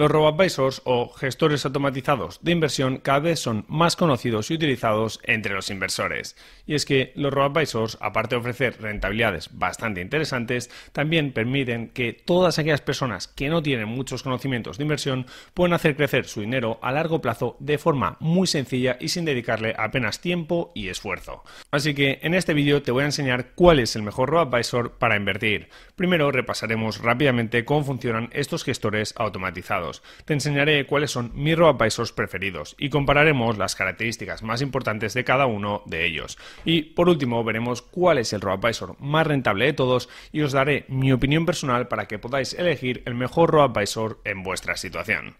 Los robo-advisors o gestores automatizados de inversión cada vez son más conocidos y utilizados entre los inversores. Y es que los robo-advisors, aparte de ofrecer rentabilidades bastante interesantes, también permiten que todas aquellas personas que no tienen muchos conocimientos de inversión puedan hacer crecer su dinero a largo plazo de forma muy sencilla y sin dedicarle apenas tiempo y esfuerzo. Así que en este vídeo te voy a enseñar cuál es el mejor robo-advisor para invertir. Primero repasaremos rápidamente cómo funcionan estos gestores automatizados. Te enseñaré cuáles son mis robo-advisors preferidos y compararemos las características más importantes de cada uno de ellos. Y por último veremos cuál es el robo-advisor más rentable de todos y os daré mi opinión personal para que podáis elegir el mejor robo-advisor en vuestra situación.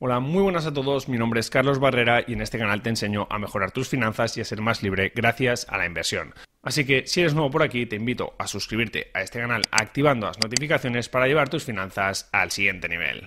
Hola, muy buenas a todos, mi nombre es Carlos Barrera y en este canal te enseño a mejorar tus finanzas y a ser más libre gracias a la inversión. Así que si eres nuevo por aquí, te invito a suscribirte a este canal activando las notificaciones para llevar tus finanzas al siguiente nivel.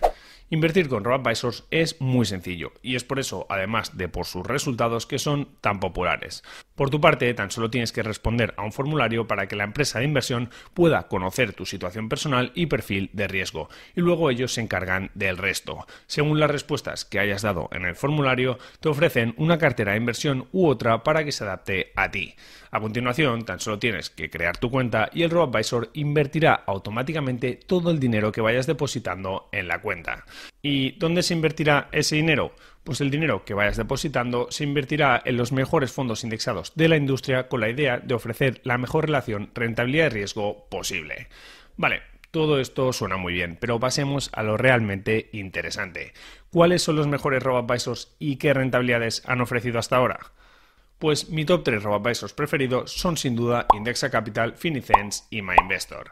Invertir con RoboAdvisors es muy sencillo y es por eso, además de por sus resultados, que son tan populares. Por tu parte, tan solo tienes que responder a un formulario para que la empresa de inversión pueda conocer tu situación personal y perfil de riesgo, y luego ellos se encargan del resto. Según las respuestas que hayas dado en el formulario, te ofrecen una cartera de inversión u otra para que se adapte a ti. A continuación, tan solo tienes que crear tu cuenta y el RoboAdvisor invertirá automáticamente todo el dinero que vayas depositando en la cuenta. ¿Y dónde se invertirá ese dinero? Pues el dinero que vayas depositando se invertirá en los mejores fondos indexados de la industria con la idea de ofrecer la mejor relación rentabilidad-riesgo posible. Vale, todo esto suena muy bien, pero pasemos a lo realmente interesante. ¿Cuáles son los mejores robo-advisors y qué rentabilidades han ofrecido hasta ahora? Pues mi top 3 robo-advisors preferidos son sin duda Indexa Capital, Finicens y MyInvestor.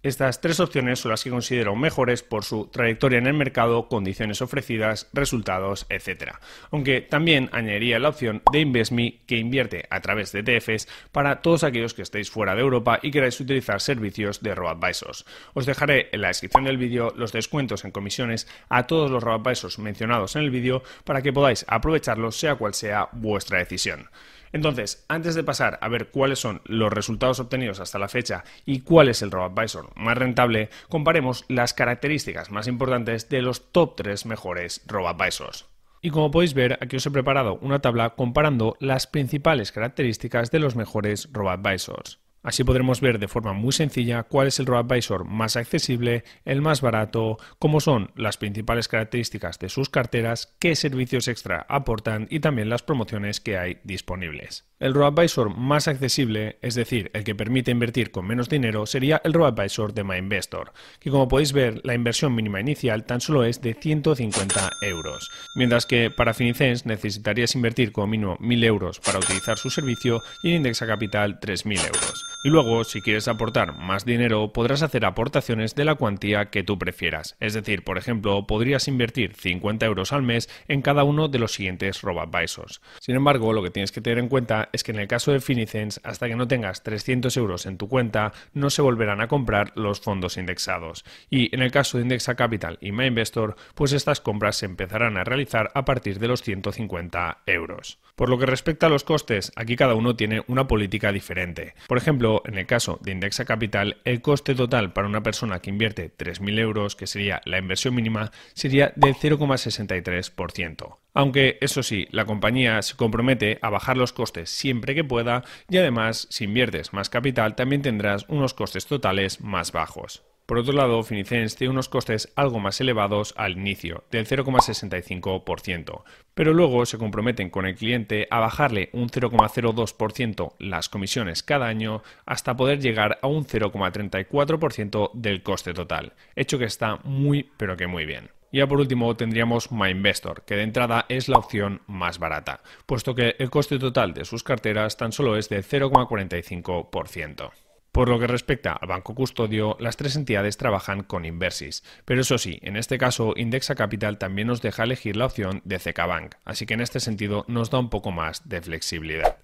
Estas tres opciones son las que considero mejores por su trayectoria en el mercado, condiciones ofrecidas, resultados, etc. Aunque también añadiría la opción de InvestMe que invierte a través de ETFs para todos aquellos que estéis fuera de Europa y queráis utilizar servicios de robo-advisors. Os dejaré en la descripción del vídeo los descuentos en comisiones a todos los robo-advisors mencionados en el vídeo para que podáis aprovecharlos sea cual sea vuestra decisión. Entonces, antes de pasar a ver cuáles son los resultados obtenidos hasta la fecha y cuál es el robo-advisor más rentable, comparemos las características más importantes de los top 3 mejores robo-advisors. Y como podéis ver, aquí os he preparado una tabla comparando las principales características de los mejores robo-advisors. Así podremos ver de forma muy sencilla cuál es el robo-advisor más accesible, el más barato, cómo son las principales características de sus carteras, qué servicios extra aportan y también las promociones que hay disponibles. El robo-advisor más accesible, es decir, el que permite invertir con menos dinero, sería el robo-advisor de MyInvestor, que como podéis ver, la inversión mínima inicial tan solo es de 150 euros, mientras que para Finicens necesitarías invertir como mínimo 1000 euros para utilizar su servicio y en Indexa Capital 3000 euros. Y luego, si quieres aportar más dinero, podrás hacer aportaciones de la cuantía que tú prefieras. Es decir, por ejemplo, podrías invertir 50 euros al mes en cada uno de los siguientes robo-advisors. Sin embargo, lo que tienes que tener en cuenta es que en el caso de Finicens, hasta que no tengas 300 euros en tu cuenta, no se volverán a comprar los fondos indexados. Y en el caso de Indexa Capital y MyInvestor, pues estas compras se empezarán a realizar a partir de los 150 euros. Por lo que respecta a los costes, aquí cada uno tiene una política diferente. Por ejemplo, en el caso de Indexa Capital, el coste total para una persona que invierte 3.000 euros, que sería la inversión mínima, sería del 0,63%. Aunque, eso sí, la compañía se compromete a bajar los costes siempre que pueda y además, si inviertes más capital, también tendrás unos costes totales más bajos. Por otro lado, Finicens tiene unos costes algo más elevados al inicio, del 0,65%, pero luego se comprometen con el cliente a bajarle un 0,02% las comisiones cada año hasta poder llegar a un 0,34% del coste total, hecho que está muy pero que muy bien. Y ya por último tendríamos MyInvestor, que de entrada es la opción más barata, puesto que el coste total de sus carteras tan solo es de 0,45%. Por lo que respecta al banco custodio, las tres entidades trabajan con Inversis, pero eso sí, en este caso Indexa Capital también nos deja elegir la opción de CK Bank, así que en este sentido nos da un poco más de flexibilidad.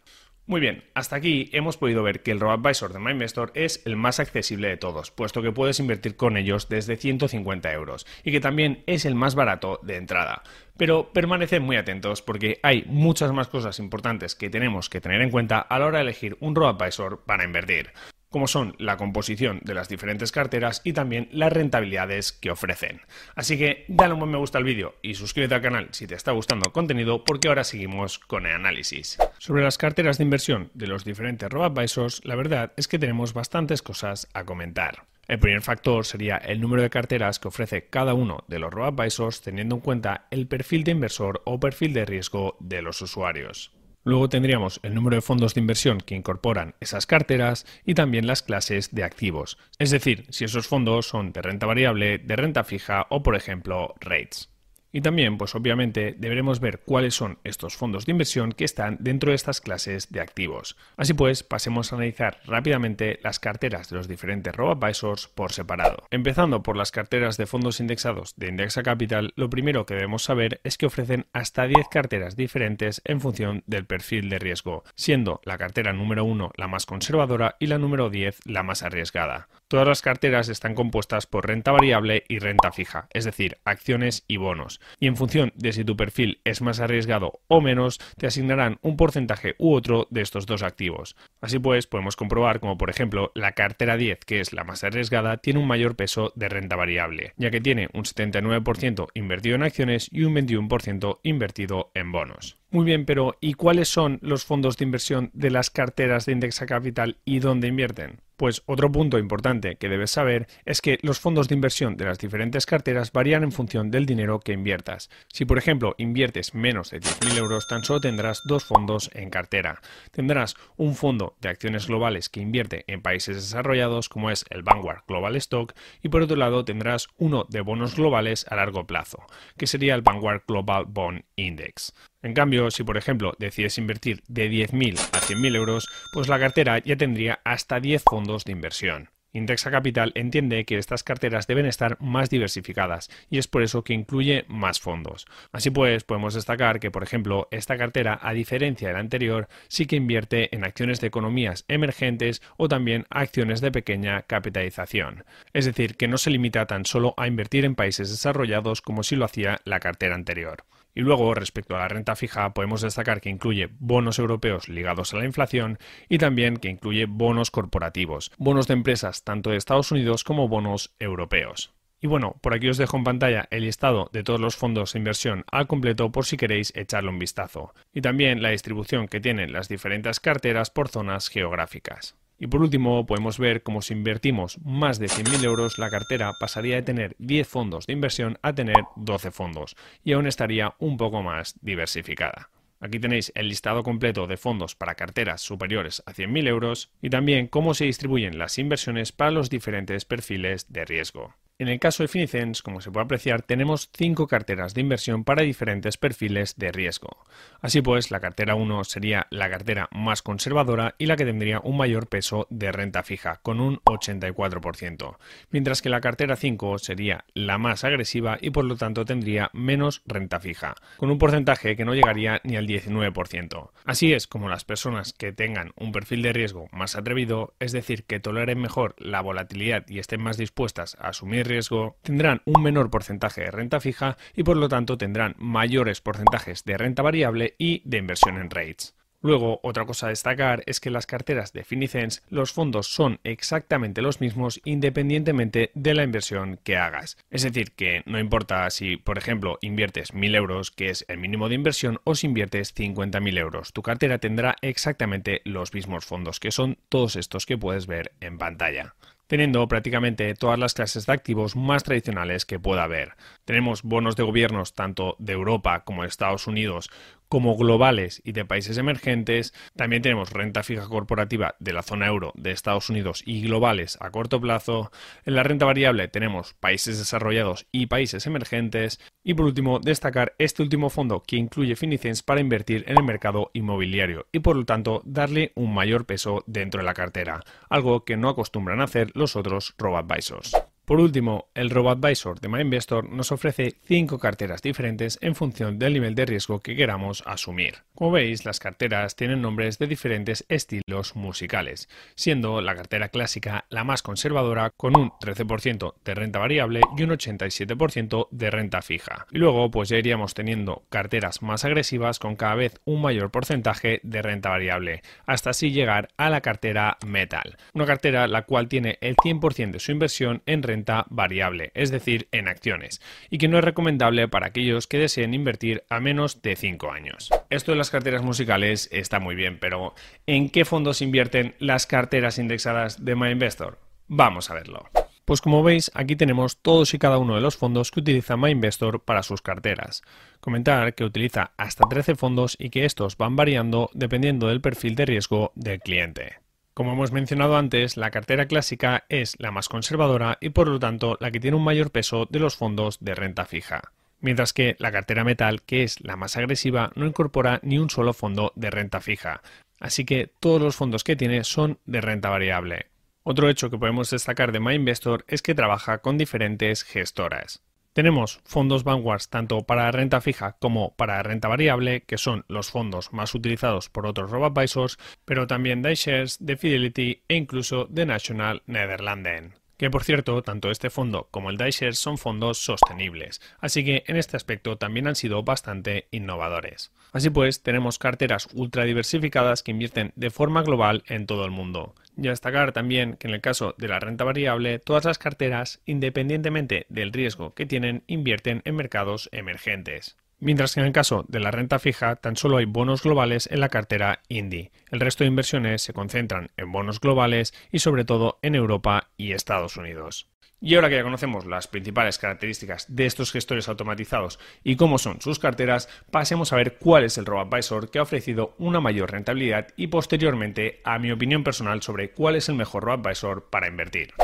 Muy bien, hasta aquí hemos podido ver que el RoboAdvisor de MyInvestor es el más accesible de todos, puesto que puedes invertir con ellos desde 150 euros y que también es el más barato de entrada. Pero permaneced muy atentos porque hay muchas más cosas importantes que tenemos que tener en cuenta a la hora de elegir un RoboAdvisor para invertir. Como son la composición de las diferentes carteras y también las rentabilidades que ofrecen. Así que dale un buen me gusta al vídeo y suscríbete al canal si te está gustando el contenido porque ahora seguimos con el análisis. Sobre las carteras de inversión de los diferentes robo-advisors, la verdad es que tenemos bastantes cosas a comentar. El primer factor sería el número de carteras que ofrece cada uno de los robo-advisors teniendo en cuenta el perfil de inversor o perfil de riesgo de los usuarios. Luego tendríamos el número de fondos de inversión que incorporan esas carteras y también las clases de activos, es decir, si esos fondos son de renta variable, de renta fija o, por ejemplo, rates. Y también, pues obviamente, deberemos ver cuáles son estos fondos de inversión que están dentro de estas clases de activos. Así pues, pasemos a analizar rápidamente las carteras de los diferentes robo-advisors por separado. Empezando por las carteras de fondos indexados de Indexa Capital, lo primero que debemos saber es que ofrecen hasta 10 carteras diferentes en función del perfil de riesgo, siendo la cartera número 1 la más conservadora y la número 10 la más arriesgada. Todas las carteras están compuestas por renta variable y renta fija, es decir, acciones y bonos y en función de si tu perfil es más arriesgado o menos, te asignarán un porcentaje u otro de estos dos activos. Así pues, podemos comprobar como por ejemplo la cartera 10, que es la más arriesgada, tiene un mayor peso de renta variable, ya que tiene un 79% invertido en acciones y un 21% invertido en bonos. Muy bien, pero ¿y cuáles son los fondos de inversión de las carteras de Indexa Capital y dónde invierten? Pues otro punto importante que debes saber es que los fondos de inversión de las diferentes carteras varían en función del dinero que inviertas. Si por ejemplo inviertes menos de 10.000 euros, tan solo tendrás dos fondos en cartera. Tendrás un fondo de acciones globales que invierte en países desarrollados como es el Vanguard Global Stock y por otro lado tendrás uno de bonos globales a largo plazo, que sería el Vanguard Global Bond Index. En cambio, si por ejemplo decides invertir de 10.000 a 100.000 euros, pues la cartera ya tendría hasta 10 fondos de inversión. Indexa Capital entiende que estas carteras deben estar más diversificadas y es por eso que incluye más fondos. Así pues, podemos destacar que, por ejemplo, esta cartera, a diferencia de la anterior, sí que invierte en acciones de economías emergentes o también acciones de pequeña capitalización. Es decir, que no se limita tan solo a invertir en países desarrollados como si lo hacía la cartera anterior. Y luego, respecto a la renta fija, podemos destacar que incluye bonos europeos ligados a la inflación y también que incluye bonos corporativos, bonos de empresas tanto de Estados Unidos como bonos europeos. Y bueno, por aquí os dejo en pantalla el listado de todos los fondos de inversión al completo por si queréis echarle un vistazo. Y también la distribución que tienen las diferentes carteras por zonas geográficas. Y por último, podemos ver cómo si invertimos más de 100.000 euros, la cartera pasaría de tener 10 fondos de inversión a tener 12 fondos, y aún estaría un poco más diversificada. Aquí tenéis el listado completo de fondos para carteras superiores a 100.000 euros y también cómo se distribuyen las inversiones para los diferentes perfiles de riesgo. En el caso de Finicens, como se puede apreciar, tenemos cinco carteras de inversión para diferentes perfiles de riesgo. Así pues, la cartera 1 sería la cartera más conservadora y la que tendría un mayor peso de renta fija, con un 84%, mientras que la cartera 5 sería la más agresiva y por lo tanto tendría menos renta fija, con un porcentaje que no llegaría ni al 19%. Así es como las personas que tengan un perfil de riesgo más atrevido, es decir, que toleren mejor la volatilidad y estén más dispuestas a asumir riesgo tendrán un menor porcentaje de renta fija y por lo tanto tendrán mayores porcentajes de renta variable y de inversión en rates. Luego, otra cosa a destacar es que las carteras de Finicens los fondos son exactamente los mismos independientemente de la inversión que hagas. Es decir, que no importa si, por ejemplo, inviertes 1.000 euros, que es el mínimo de inversión, o si inviertes 50.000 euros. Tu cartera tendrá exactamente los mismos fondos, que son todos estos que puedes ver en pantalla teniendo prácticamente todas las clases de activos más tradicionales que pueda haber. Tenemos bonos de gobiernos tanto de Europa como de Estados Unidos como globales y de países emergentes. También tenemos renta fija corporativa de la zona euro de Estados Unidos y globales a corto plazo. En la renta variable tenemos países desarrollados y países emergentes. Y por último, destacar este último fondo que incluye Finicens para invertir en el mercado inmobiliario y por lo tanto darle un mayor peso dentro de la cartera, algo que no acostumbran hacer los otros robo-advisors. Por último, el RoboAdvisor de MyInvestor nos ofrece cinco carteras diferentes en función del nivel de riesgo que queramos asumir. Como veis, las carteras tienen nombres de diferentes estilos musicales, siendo la cartera clásica la más conservadora con un 13% de renta variable y un 87% de renta fija. Y luego pues ya iríamos teniendo carteras más agresivas con cada vez un mayor porcentaje de renta variable, hasta así llegar a la cartera Metal, una cartera la cual tiene el 100% de su inversión en renta variable, es decir, en acciones, y que no es recomendable para aquellos que deseen invertir a menos de 5 años. Esto de las carteras musicales está muy bien, pero ¿en qué fondos invierten las carteras indexadas de MyInvestor? Vamos a verlo. Pues como veis, aquí tenemos todos y cada uno de los fondos que utiliza MyInvestor para sus carteras. Comentar que utiliza hasta 13 fondos y que estos van variando dependiendo del perfil de riesgo del cliente. Como hemos mencionado antes, la cartera clásica es la más conservadora y por lo tanto la que tiene un mayor peso de los fondos de renta fija. Mientras que la cartera metal, que es la más agresiva, no incorpora ni un solo fondo de renta fija. Así que todos los fondos que tiene son de renta variable. Otro hecho que podemos destacar de MyInvestor es que trabaja con diferentes gestoras. Tenemos fondos Vanguards tanto para renta fija como para renta variable, que son los fondos más utilizados por otros robo-advisors, pero también de iShares, de Fidelity e incluso de National Nederlanden. Que por cierto, tanto este fondo como el iShares son fondos sostenibles, así que en este aspecto también han sido bastante innovadores. Así pues, tenemos carteras ultra diversificadas que invierten de forma global en todo el mundo. Y destacar también que en el caso de la renta variable, todas las carteras, independientemente del riesgo que tienen, invierten en mercados emergentes. Mientras que en el caso de la renta fija, tan solo hay bonos globales en la cartera Indie. El resto de inversiones se concentran en bonos globales y sobre todo en Europa y Estados Unidos. Y ahora que ya conocemos las principales características de estos gestores automatizados y cómo son sus carteras, pasemos a ver cuál es el RoboAdvisor que ha ofrecido una mayor rentabilidad y posteriormente a mi opinión personal sobre cuál es el mejor RoboAdvisor para invertir.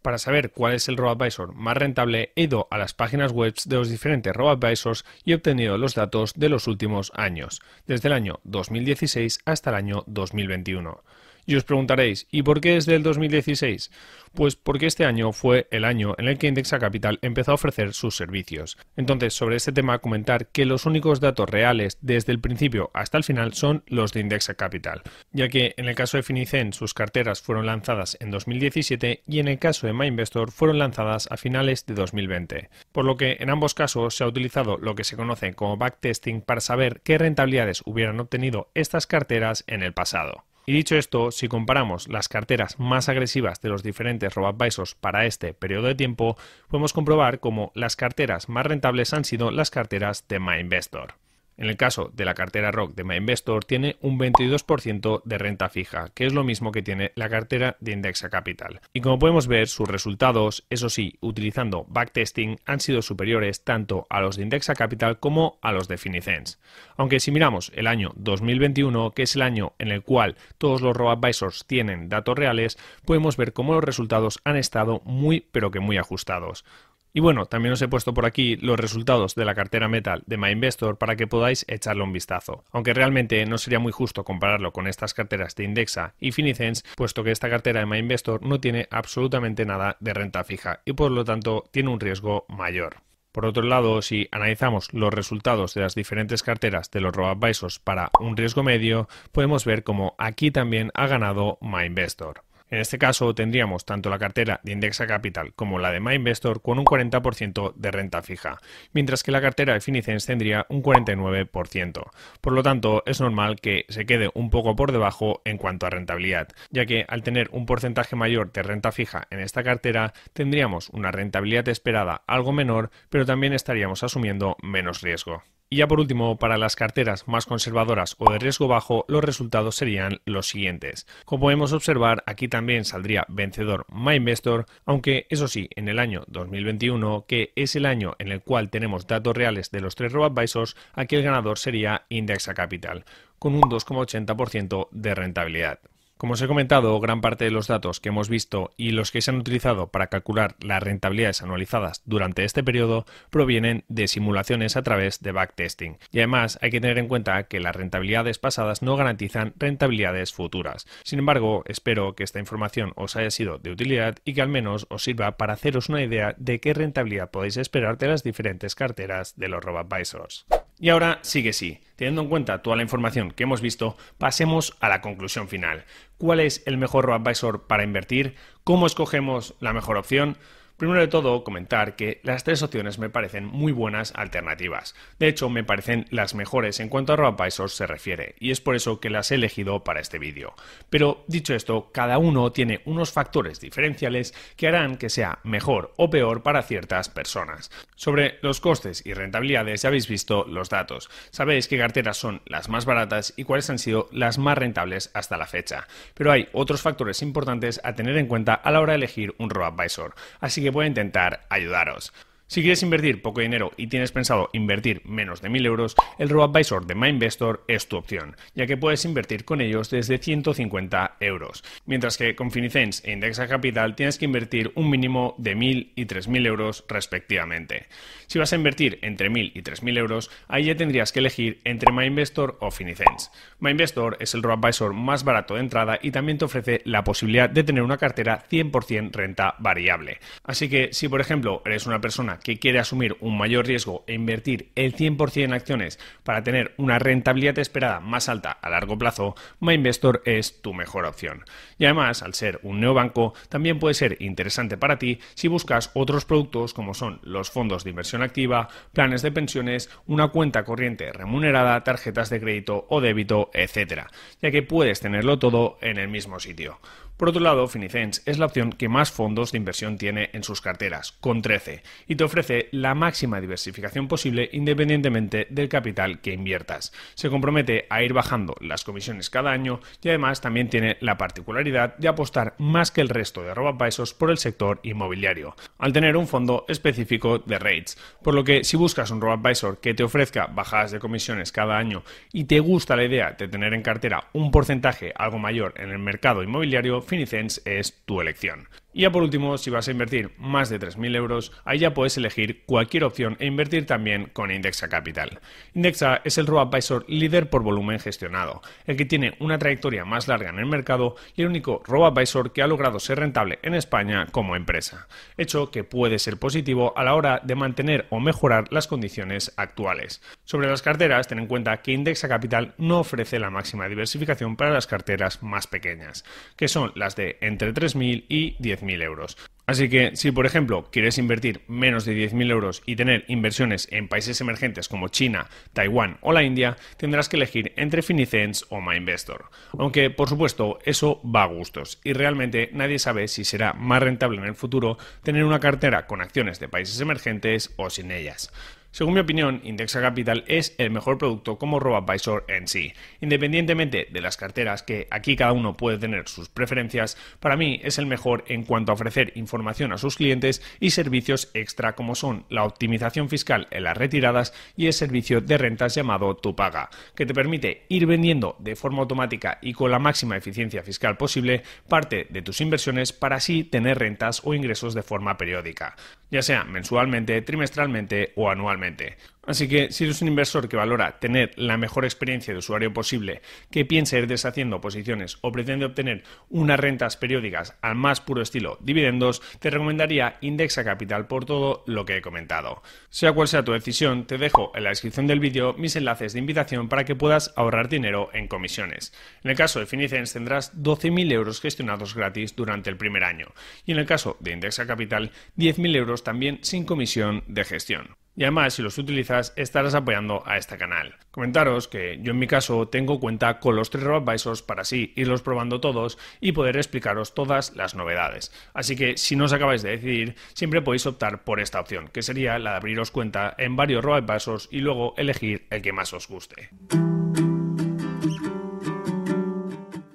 Para saber cuál es el RoboAdvisor más rentable, he ido a las páginas web de los diferentes RoboAdvisors y he obtenido los datos de los últimos años, desde el año 2016 hasta el año 2021. Y os preguntaréis, ¿y por qué desde el 2016? Pues porque este año fue el año en el que Indexa Capital empezó a ofrecer sus servicios. Entonces, sobre este tema, comentar que los únicos datos reales desde el principio hasta el final son los de Indexa Capital, ya que en el caso de Finicen sus carteras fueron lanzadas en 2017 y en el caso de MyInvestor fueron lanzadas a finales de 2020. Por lo que en ambos casos se ha utilizado lo que se conoce como backtesting para saber qué rentabilidades hubieran obtenido estas carteras en el pasado. Y dicho esto, si comparamos las carteras más agresivas de los diferentes robo-advisors para este periodo de tiempo, podemos comprobar cómo las carteras más rentables han sido las carteras de MyInvestor. En el caso de la cartera ROC de MyInvestor tiene un 22% de renta fija, que es lo mismo que tiene la cartera de Indexa Capital. Y como podemos ver, sus resultados, eso sí, utilizando backtesting, han sido superiores tanto a los de Indexa Capital como a los de Finicens. Aunque si miramos el año 2021, que es el año en el cual todos los robo-advisors tienen datos reales, podemos ver cómo los resultados han estado muy pero que muy ajustados. Y bueno, también os he puesto por aquí los resultados de la cartera Metal de MyInvestor para que podáis echarle un vistazo. Aunque realmente no sería muy justo compararlo con estas carteras de Indexa y Finicens, puesto que esta cartera de MyInvestor no tiene absolutamente nada de renta fija y por lo tanto tiene un riesgo mayor. Por otro lado, si analizamos los resultados de las diferentes carteras de los robo-advisors para un riesgo medio, podemos ver como aquí también ha ganado MyInvestor. En este caso tendríamos tanto la cartera de Indexa Capital como la de MyInvestor con un 40% de renta fija, mientras que la cartera de Finicens tendría un 49%. Por lo tanto, es normal que se quede un poco por debajo en cuanto a rentabilidad, ya que al tener un porcentaje mayor de renta fija en esta cartera, tendríamos una rentabilidad esperada algo menor, pero también estaríamos asumiendo menos riesgo. Y ya por último, para las carteras más conservadoras o de riesgo bajo, los resultados serían los siguientes. Como podemos observar, aquí también saldría vencedor MyInvestor, aunque eso sí, en el año 2021, que es el año en el cual tenemos datos reales de los tres robo-advisors, aquí el ganador sería Indexa Capital, con un 2,80% de rentabilidad. Como os he comentado, gran parte de los datos que hemos visto y los que se han utilizado para calcular las rentabilidades anualizadas durante este periodo provienen de simulaciones a través de backtesting. Y además hay que tener en cuenta que las rentabilidades pasadas no garantizan rentabilidades futuras. Sin embargo, espero que esta información os haya sido de utilidad y que al menos os sirva para haceros una idea de qué rentabilidad podéis esperar de las diferentes carteras de los robo-advisors. Y ahora sí que sí, teniendo en cuenta toda la información que hemos visto, pasemos a la conclusión final. ¿Cuál es el mejor robo-advisor para invertir? ¿Cómo escogemos la mejor opción? Primero de todo, comentar que las tres opciones me parecen muy buenas alternativas. De hecho, me parecen las mejores en cuanto a RoboAdvisors se refiere, y es por eso que las he elegido para este vídeo. Pero, dicho esto, cada uno tiene unos factores diferenciales que harán que sea mejor o peor para ciertas personas. Sobre los costes y rentabilidades ya habéis visto los datos. Sabéis qué carteras son las más baratas y cuáles han sido las más rentables hasta la fecha. Pero hay otros factores importantes a tener en cuenta a la hora de elegir un RoboAdvisor. Así que a intentar ayudaros. Si quieres invertir poco dinero y tienes pensado invertir menos de 1000 euros, el RoboAdvisor de MyInvestor es tu opción, ya que puedes invertir con ellos desde 150 euros, mientras que con Finicens e Indexa Capital tienes que invertir un mínimo de 1000 y 3000 euros respectivamente. Si vas a invertir entre 1000 y 3000 euros, ahí ya tendrías que elegir entre MyInvestor o Finicens. MyInvestor es el RoboAdvisor más barato de entrada y también te ofrece la posibilidad de tener una cartera 100% renta variable. Así que si por ejemplo eres una persona que quiere asumir un mayor riesgo e invertir el 100% en acciones para tener una rentabilidad esperada más alta a largo plazo, MyInvestor es tu mejor opción. Y además, al ser un neobanco, también puede ser interesante para ti si buscas otros productos como son los fondos de inversión activa, planes de pensiones, una cuenta corriente remunerada, tarjetas de crédito o débito, etc., ya que puedes tenerlo todo en el mismo sitio. Por otro lado, Finicens es la opción que más fondos de inversión tiene en sus carteras, con 13, y te ofrece la máxima diversificación posible independientemente del capital que inviertas. Se compromete a ir bajando las comisiones cada año y además también tiene la particularidad de apostar más que el resto de robapesos por el sector inmobiliario, al tener un fondo específico de rates. Por lo que si buscas un robo-advisor que te ofrezca bajadas de comisiones cada año y te gusta la idea de tener en cartera un porcentaje algo mayor en el mercado inmobiliario, Finicens es tu elección. Y ya por último, si vas a invertir más de 3.000 euros, ahí ya puedes elegir cualquier opción e invertir también con Indexa Capital. Indexa es el robo-advisor líder por volumen gestionado, el que tiene una trayectoria más larga en el mercado y el único robo-advisor que ha logrado ser rentable en España como empresa, hecho que puede ser positivo a la hora de mantener o mejorar las condiciones actuales. Sobre las carteras, ten en cuenta que Indexa Capital no ofrece la máxima diversificación para las carteras más pequeñas, que son las de entre 3.000 y 10 10.000 euros. Así que si por ejemplo quieres invertir menos de 10.000 euros y tener inversiones en países emergentes como China, Taiwán o la India, tendrás que elegir entre Finicens o MyInvestor. Aunque por supuesto eso va a gustos y realmente nadie sabe si será más rentable en el futuro tener una cartera con acciones de países emergentes o sin ellas. Según mi opinión, Indexa Capital es el mejor producto como RoboAdvisor en sí. Independientemente de las carteras, que aquí cada uno puede tener sus preferencias, para mí es el mejor en cuanto a ofrecer información a sus clientes y servicios extra como son la optimización fiscal en las retiradas y el servicio de rentas llamado Tu Paga, que te permite ir vendiendo de forma automática y con la máxima eficiencia fiscal posible parte de tus inversiones para así tener rentas o ingresos de forma periódica, ya sea mensualmente, trimestralmente o anualmente. Así que si eres un inversor que valora tener la mejor experiencia de usuario posible, que piensa ir deshaciendo posiciones o pretende obtener unas rentas periódicas al más puro estilo dividendos, te recomendaría Indexa Capital por todo lo que he comentado. Sea cual sea tu decisión, te dejo en la descripción del vídeo mis enlaces de invitación para que puedas ahorrar dinero en comisiones. En el caso de Finicens tendrás 12.000 euros gestionados gratis durante el primer año y en el caso de Indexa Capital 10.000 euros también sin comisión de gestión. Y además, si los utilizas, estarás apoyando a este canal. Comentaros que yo en mi caso tengo cuenta con los tres RoboAdvisors para así irlos probando todos y poder explicaros todas las novedades. Así que si no os acabáis de decidir, siempre podéis optar por esta opción, que sería la de abriros cuenta en varios RoboAdvisors y luego elegir el que más os guste.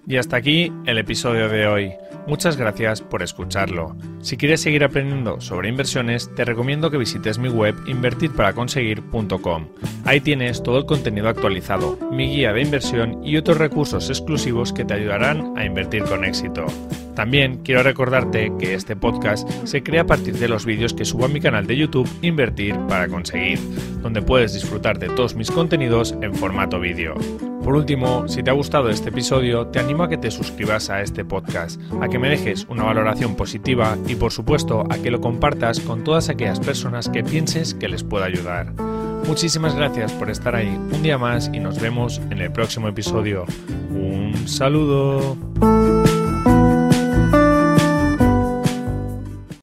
Y hasta aquí el episodio de hoy. Muchas gracias por escucharlo. Si quieres seguir aprendiendo sobre inversiones, te recomiendo que visites mi web invertirparaconseguir.com. Ahí tienes todo el contenido actualizado, mi guía de inversión y otros recursos exclusivos que te ayudarán a invertir con éxito. También quiero recordarte que este podcast se crea a partir de los vídeos que subo a mi canal de YouTube Invertir para conseguir, donde puedes disfrutar de todos mis contenidos en formato vídeo. Por último, si te ha gustado este episodio, te animo a que te suscribas a este podcast, a que me dejes una valoración positiva y por supuesto a que lo compartas con todas aquellas personas que pienses que les pueda ayudar. Muchísimas gracias por estar ahí un día más y nos vemos en el próximo episodio. Un saludo.